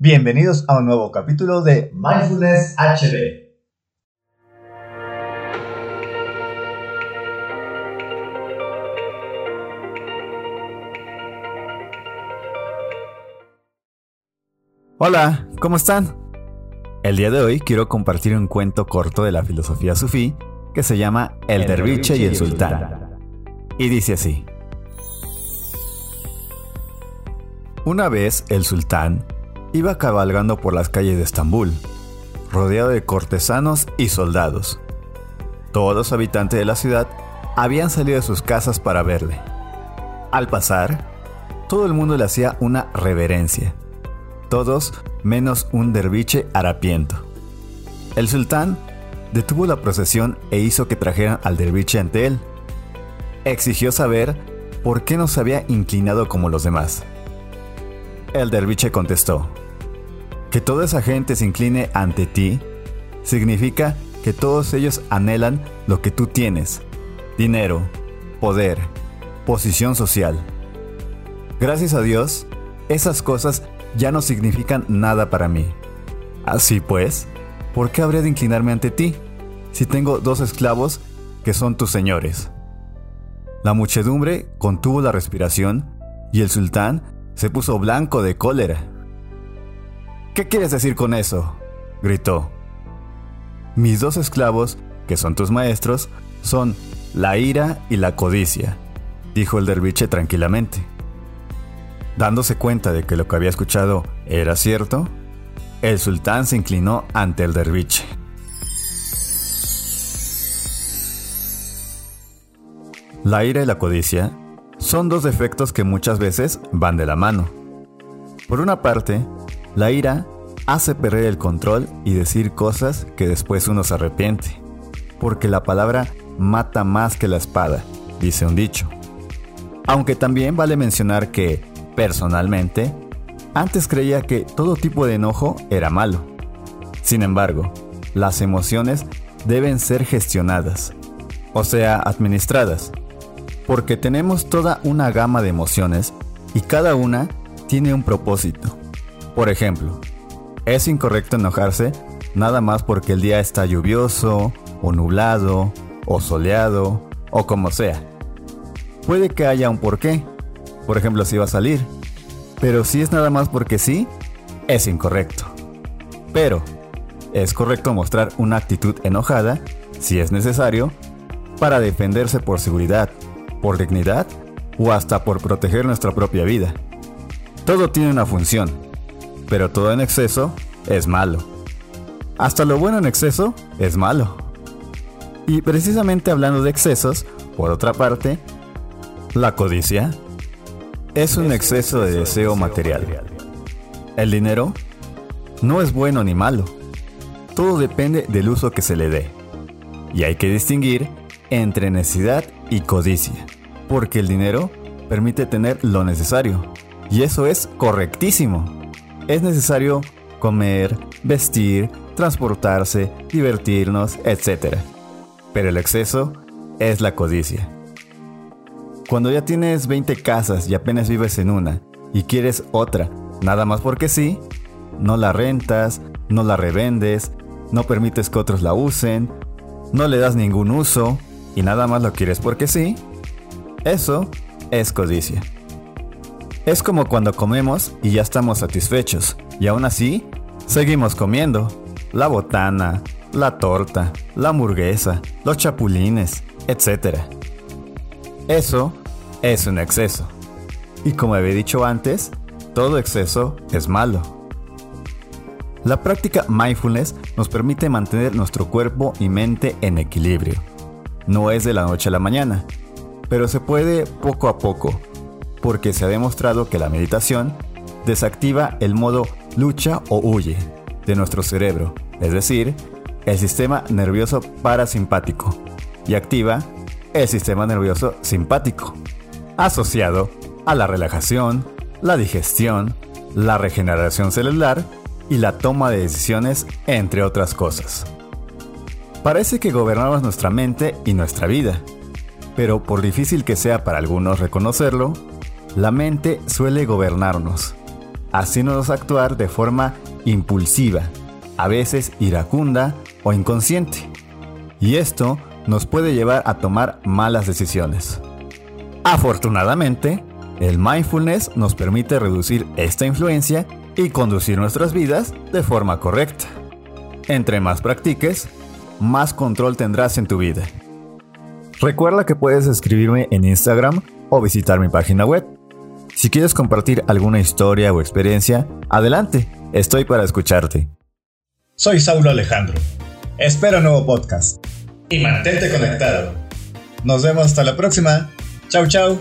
Bienvenidos a un nuevo capítulo de Mindfulness HD. Hola, ¿cómo están? El día de hoy quiero compartir un cuento corto de la filosofía sufí que se llama El, derviche y el sultán. Y dice así. Una vez el sultán iba cabalgando por las calles de Estambul, rodeado de cortesanos y soldados. Todos los habitantes de la ciudad habían salido de sus casas para verle. Al pasar, todo el mundo le hacía una reverencia. Todos menos un derviche harapiento. El sultán detuvo la procesión e hizo que trajeran al derviche ante él. Exigió saber por qué no se había inclinado como los demás. El derviche contestó, que toda esa gente se incline ante ti significa que todos ellos anhelan lo que tú tienes, dinero, poder, posición social. Gracias a Dios, esas cosas ya no significan nada para mí. Así pues, ¿por qué habría de inclinarme ante ti si tengo dos esclavos que son tus señores? La muchedumbre contuvo la respiración y el sultán se puso blanco de cólera. ¿Qué quieres decir con eso? gritó. Mis dos esclavos, que son tus maestros, son la ira y la codicia, dijo el derviche tranquilamente. Dándose cuenta de que lo que había escuchado era cierto, el sultán se inclinó ante el derviche. La ira y la codicia son dos defectos que muchas veces van de la mano. Por una parte, la ira hace perder el control y decir cosas que después uno se arrepiente, porque la palabra mata más que la espada, dice un dicho. Aunque también vale mencionar que, personalmente, antes creía que todo tipo de enojo era malo. Sin embargo, las emociones deben ser gestionadas, o sea, administradas, porque tenemos toda una gama de emociones y cada una tiene un propósito. Por ejemplo, es incorrecto enojarse nada más porque el día está lluvioso, o nublado, o soleado, o como sea. Puede que haya un porqué, por ejemplo si va a salir, pero si es nada más porque sí, es incorrecto. Pero, es correcto mostrar una actitud enojada, si es necesario, para defenderse por seguridad, por dignidad o hasta por proteger nuestra propia vida. Todo tiene una función, pero todo en exceso es malo. Hasta lo bueno en exceso es malo. Y precisamente hablando de excesos, por otra parte, la codicia es un exceso de deseo material. El dinero no es bueno ni malo. Todo depende del uso que se le dé. Y hay que distinguir entre necesidad y codicia, porque el dinero permite tener lo necesario, y eso es correctísimo. Es necesario comer, vestir, transportarse, divertirnos, etc. Pero el exceso es la codicia. Cuando ya tienes 20 casas y apenas vives en una, y quieres otra, nada más porque sí, no la rentas, no la revendes, no permites que otros la usen, no le das ningún uso, y nada más lo quieres porque sí, eso es codicia. Es como cuando comemos y ya estamos satisfechos, y aún así, seguimos comiendo. La botana, la torta, la hamburguesa, los chapulines, etc. Eso es un exceso. Y como había dicho antes, todo exceso es malo. La práctica mindfulness nos permite mantener nuestro cuerpo y mente en equilibrio no es de la noche a la mañana, pero se puede poco a poco, porque se ha demostrado que la meditación desactiva el modo lucha o huye de nuestro cerebro, es decir, el sistema nervioso parasimpático, y activa el sistema nervioso simpático, asociado a la relajación, la digestión, la regeneración celular y la toma de decisiones, entre otras cosas. Parece que gobernamos nuestra mente y nuestra vida, pero por difícil que sea para algunos reconocerlo, la mente suele gobernarnos. haciéndonos actuar de forma impulsiva, a veces iracunda o inconsciente. Y esto nos puede llevar a tomar malas decisiones. Afortunadamente, el mindfulness nos permite reducir esta influencia y conducir nuestras vidas de forma correcta. Entre más practiques, más control tendrás en tu vida. Recuerda que puedes escribirme en Instagram o visitar mi página web. Si quieres compartir alguna historia o experiencia, adelante, estoy para escucharte. Soy Saulo Alejandro. Espero nuevo podcast. Y mantente conectado. Nos vemos hasta la próxima. Chau, chau.